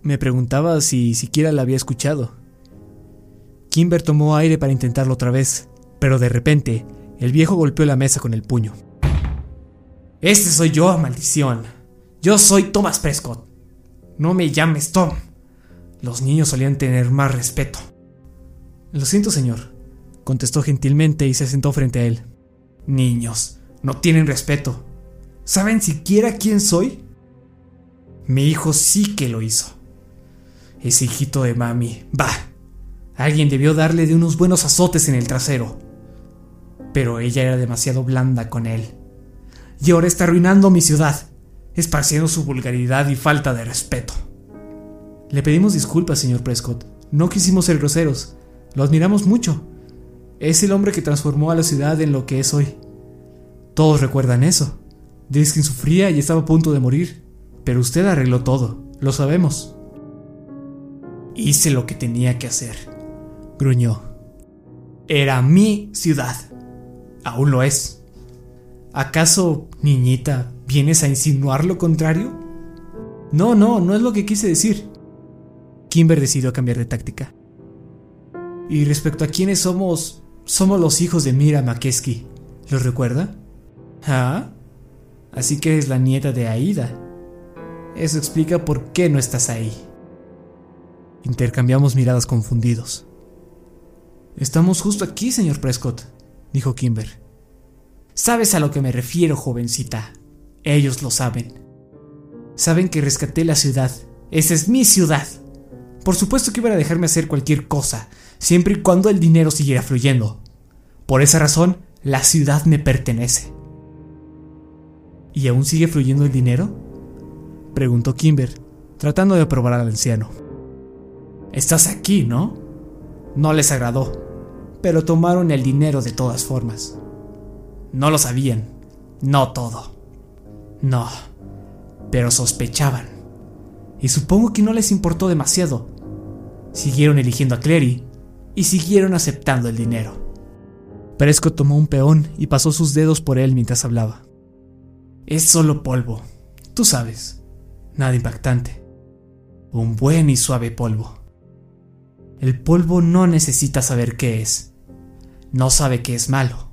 Me preguntaba si siquiera la había escuchado. Kimber tomó aire para intentarlo otra vez, pero de repente el viejo golpeó la mesa con el puño. Este soy yo, maldición. Yo soy Thomas Prescott. No me llames Tom. Los niños solían tener más respeto. Lo siento, señor, contestó gentilmente y se sentó frente a él. Niños, no tienen respeto. ¿Saben siquiera quién soy? Mi hijo sí que lo hizo. Ese hijito de mami. Bah. Alguien debió darle de unos buenos azotes en el trasero. Pero ella era demasiado blanda con él. Y ahora está arruinando mi ciudad, esparciendo su vulgaridad y falta de respeto. Le pedimos disculpas, señor Prescott. No quisimos ser groseros. Lo admiramos mucho. Es el hombre que transformó a la ciudad en lo que es hoy. Todos recuerdan eso. Diskin sufría y estaba a punto de morir. Pero usted arregló todo, lo sabemos. Hice lo que tenía que hacer, gruñó. Era mi ciudad. Aún lo es. ¿Acaso, niñita, vienes a insinuar lo contrario? No, no, no es lo que quise decir. Kimber decidió cambiar de táctica. Y respecto a quiénes somos, somos los hijos de Mira Makeski. ¿Los recuerda? ¿Ah? Así que es la nieta de Aida. Eso explica por qué no estás ahí. Intercambiamos miradas confundidos. Estamos justo aquí, señor Prescott, dijo Kimber. Sabes a lo que me refiero, jovencita. Ellos lo saben. Saben que rescaté la ciudad. Esa es mi ciudad. Por supuesto que iban a dejarme hacer cualquier cosa, siempre y cuando el dinero siguiera fluyendo. Por esa razón, la ciudad me pertenece. ¿Y aún sigue fluyendo el dinero? preguntó Kimber, tratando de aprobar al anciano. Estás aquí, ¿no? No les agradó, pero tomaron el dinero de todas formas. No lo sabían, no todo. No, pero sospechaban. Y supongo que no les importó demasiado. Siguieron eligiendo a Clary y siguieron aceptando el dinero. Prescott tomó un peón y pasó sus dedos por él mientras hablaba. Es solo polvo, tú sabes nada impactante. Un buen y suave polvo. El polvo no necesita saber qué es. No sabe que es malo.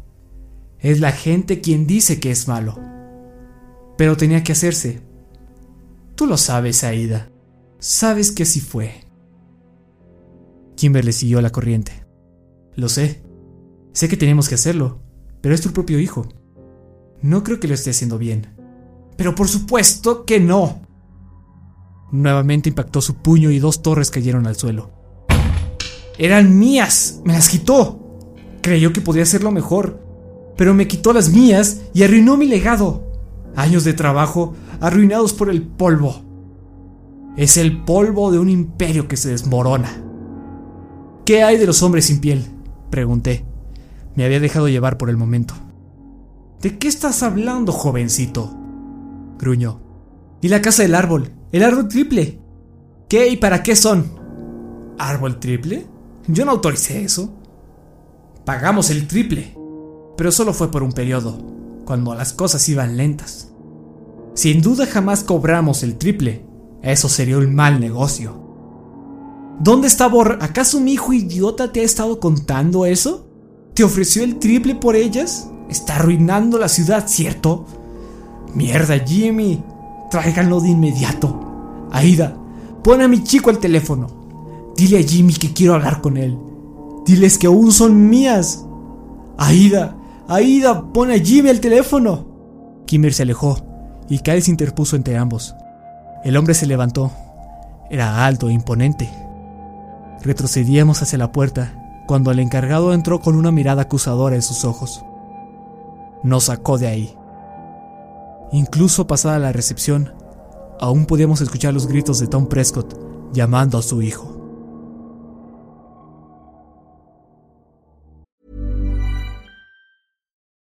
Es la gente quien dice que es malo. Pero tenía que hacerse. Tú lo sabes, Aida. Sabes que así fue. Kimberly siguió la corriente. Lo sé. Sé que tenemos que hacerlo, pero es tu propio hijo. No creo que lo esté haciendo bien. Pero por supuesto que no. Nuevamente impactó su puño y dos torres cayeron al suelo. Eran mías, me las quitó. Creyó que podía hacerlo mejor, pero me quitó las mías y arruinó mi legado. Años de trabajo arruinados por el polvo. Es el polvo de un imperio que se desmorona. ¿Qué hay de los hombres sin piel? Pregunté. Me había dejado llevar por el momento. ¿De qué estás hablando, jovencito? Gruñó. ¿Y la casa del árbol? El árbol triple. ¿Qué y para qué son? ¿Árbol triple? Yo no autoricé eso. Pagamos el triple. Pero solo fue por un periodo, cuando las cosas iban lentas. Sin duda jamás cobramos el triple. Eso sería un mal negocio. ¿Dónde está Bor? ¿Acaso mi hijo idiota te ha estado contando eso? ¿Te ofreció el triple por ellas? Está arruinando la ciudad, ¿cierto? Mierda, Jimmy. Tráiganlo de inmediato. Aida, pon a mi chico al teléfono. Dile a Jimmy que quiero hablar con él. Diles que aún son mías. Aida, Aida, pon a Jimmy al teléfono. Kimber se alejó y Kyle se interpuso entre ambos. El hombre se levantó. Era alto e imponente. Retrocedíamos hacia la puerta cuando el encargado entró con una mirada acusadora en sus ojos. Nos sacó de ahí. Incluso pasada la recepción, aún podíamos escuchar los gritos de Tom Prescott llamando a su hijo.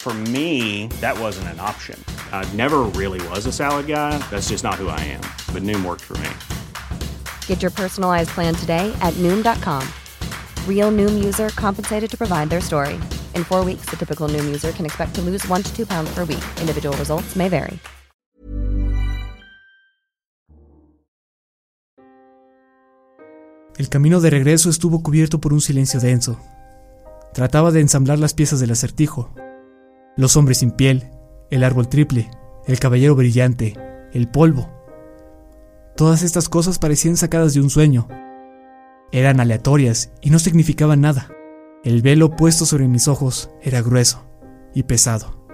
For me, that wasn't an option. I never really was a salad guy. That's just not who I am. But Noom worked for me. Get your personalized plan today at Noom.com. Real Noom user compensated to provide their story. In four weeks, the typical Noom user can expect to lose one to two pounds per week. Individual results may vary. El camino de regreso estuvo cubierto por un silencio denso. Trataba de ensamblar las piezas del acertijo. Los hombres sin piel, el árbol triple, el caballero brillante, el polvo. Todas estas cosas parecían sacadas de un sueño. Eran aleatorias y no significaban nada. El velo puesto sobre mis ojos era grueso y pesado.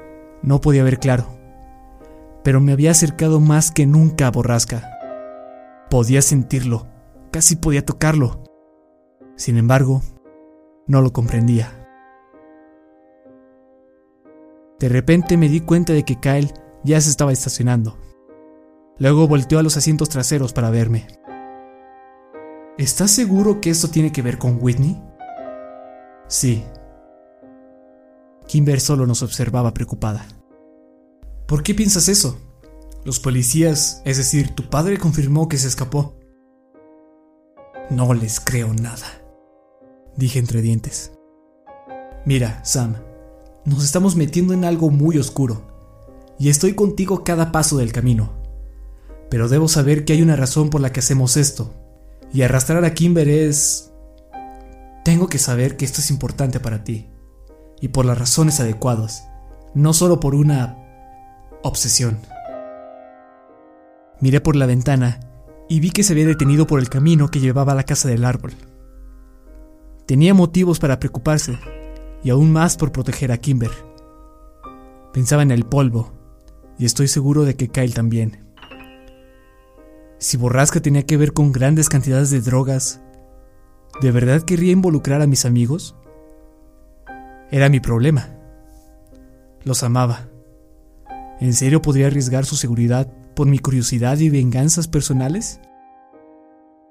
No podía ver claro. Pero me había acercado más que nunca a Borrasca. Podía sentirlo Casi podía tocarlo. Sin embargo, no lo comprendía. De repente me di cuenta de que Kyle ya se estaba estacionando. Luego volteó a los asientos traseros para verme. ¿Estás seguro que esto tiene que ver con Whitney? Sí. Kimber solo nos observaba preocupada. ¿Por qué piensas eso? Los policías, es decir, tu padre confirmó que se escapó. No les creo nada, dije entre dientes. Mira, Sam, nos estamos metiendo en algo muy oscuro, y estoy contigo cada paso del camino. Pero debo saber que hay una razón por la que hacemos esto, y arrastrar a Kimber es... Tengo que saber que esto es importante para ti, y por las razones adecuadas, no solo por una obsesión. Miré por la ventana y vi que se había detenido por el camino que llevaba a la casa del árbol. Tenía motivos para preocuparse, y aún más por proteger a Kimber. Pensaba en el polvo, y estoy seguro de que Kyle también. Si Borrasca tenía que ver con grandes cantidades de drogas, ¿de verdad querría involucrar a mis amigos? Era mi problema. Los amaba. ¿En serio podría arriesgar su seguridad por mi curiosidad y venganzas personales?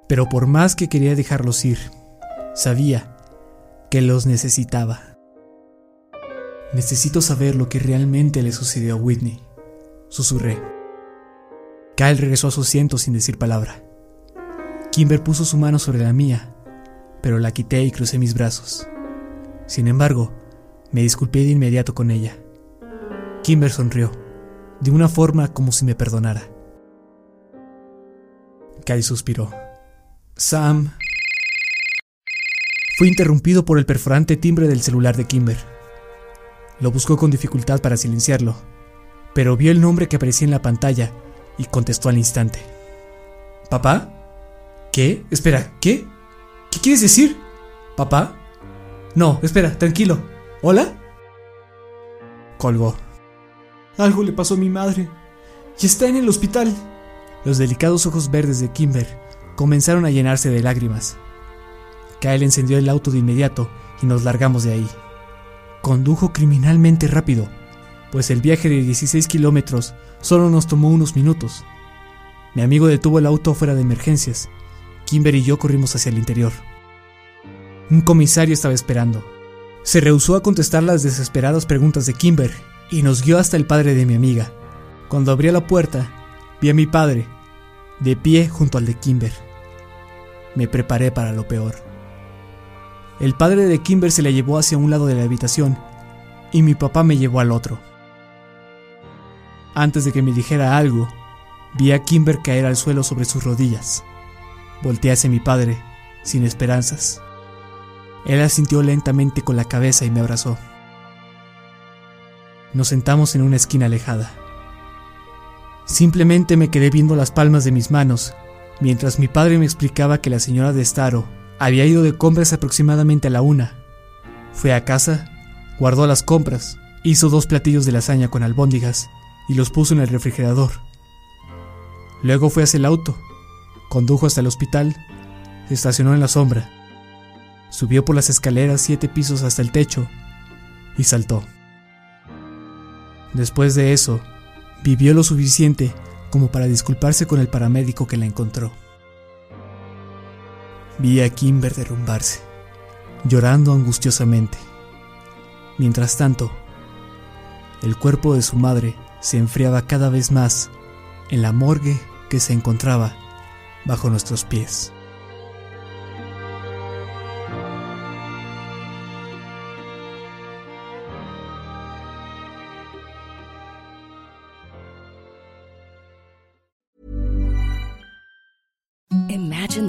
Pero por más que quería dejarlos ir, sabía que los necesitaba. Necesito saber lo que realmente le sucedió a Whitney, susurré. Kyle regresó a su asiento sin decir palabra. Kimber puso su mano sobre la mía pero la quité y crucé mis brazos. Sin embargo, me disculpé de inmediato con ella. Kimber sonrió, de una forma como si me perdonara. Kai suspiró. Sam. Fui interrumpido por el perforante timbre del celular de Kimber. Lo buscó con dificultad para silenciarlo, pero vio el nombre que aparecía en la pantalla y contestó al instante. ¿Papá? ¿Qué? Espera, ¿qué? ¿Qué quieres decir? ¿Papá? No, espera, tranquilo. ¿Hola? Colgó. Algo le pasó a mi madre. Y está en el hospital. Los delicados ojos verdes de Kimber comenzaron a llenarse de lágrimas. Kyle encendió el auto de inmediato y nos largamos de ahí. Condujo criminalmente rápido, pues el viaje de 16 kilómetros solo nos tomó unos minutos. Mi amigo detuvo el auto fuera de emergencias. Kimber y yo corrimos hacia el interior. Un comisario estaba esperando. Se rehusó a contestar las desesperadas preguntas de Kimber y nos guió hasta el padre de mi amiga. Cuando abrió la puerta, vi a mi padre, de pie junto al de Kimber. Me preparé para lo peor. El padre de Kimber se la llevó hacia un lado de la habitación y mi papá me llevó al otro. Antes de que me dijera algo, vi a Kimber caer al suelo sobre sus rodillas. Volteé hacia mi padre, sin esperanzas. Él asintió lentamente con la cabeza y me abrazó. Nos sentamos en una esquina alejada. Simplemente me quedé viendo las palmas de mis manos, mientras mi padre me explicaba que la señora de Staro había ido de compras aproximadamente a la una. Fue a casa, guardó las compras, hizo dos platillos de lasaña con albóndigas y los puso en el refrigerador. Luego fue hacia el auto, condujo hasta el hospital, se estacionó en la sombra, subió por las escaleras siete pisos hasta el techo y saltó. Después de eso, vivió lo suficiente como para disculparse con el paramédico que la encontró. Vi a Kimber derrumbarse, llorando angustiosamente. Mientras tanto, el cuerpo de su madre se enfriaba cada vez más en la morgue que se encontraba bajo nuestros pies.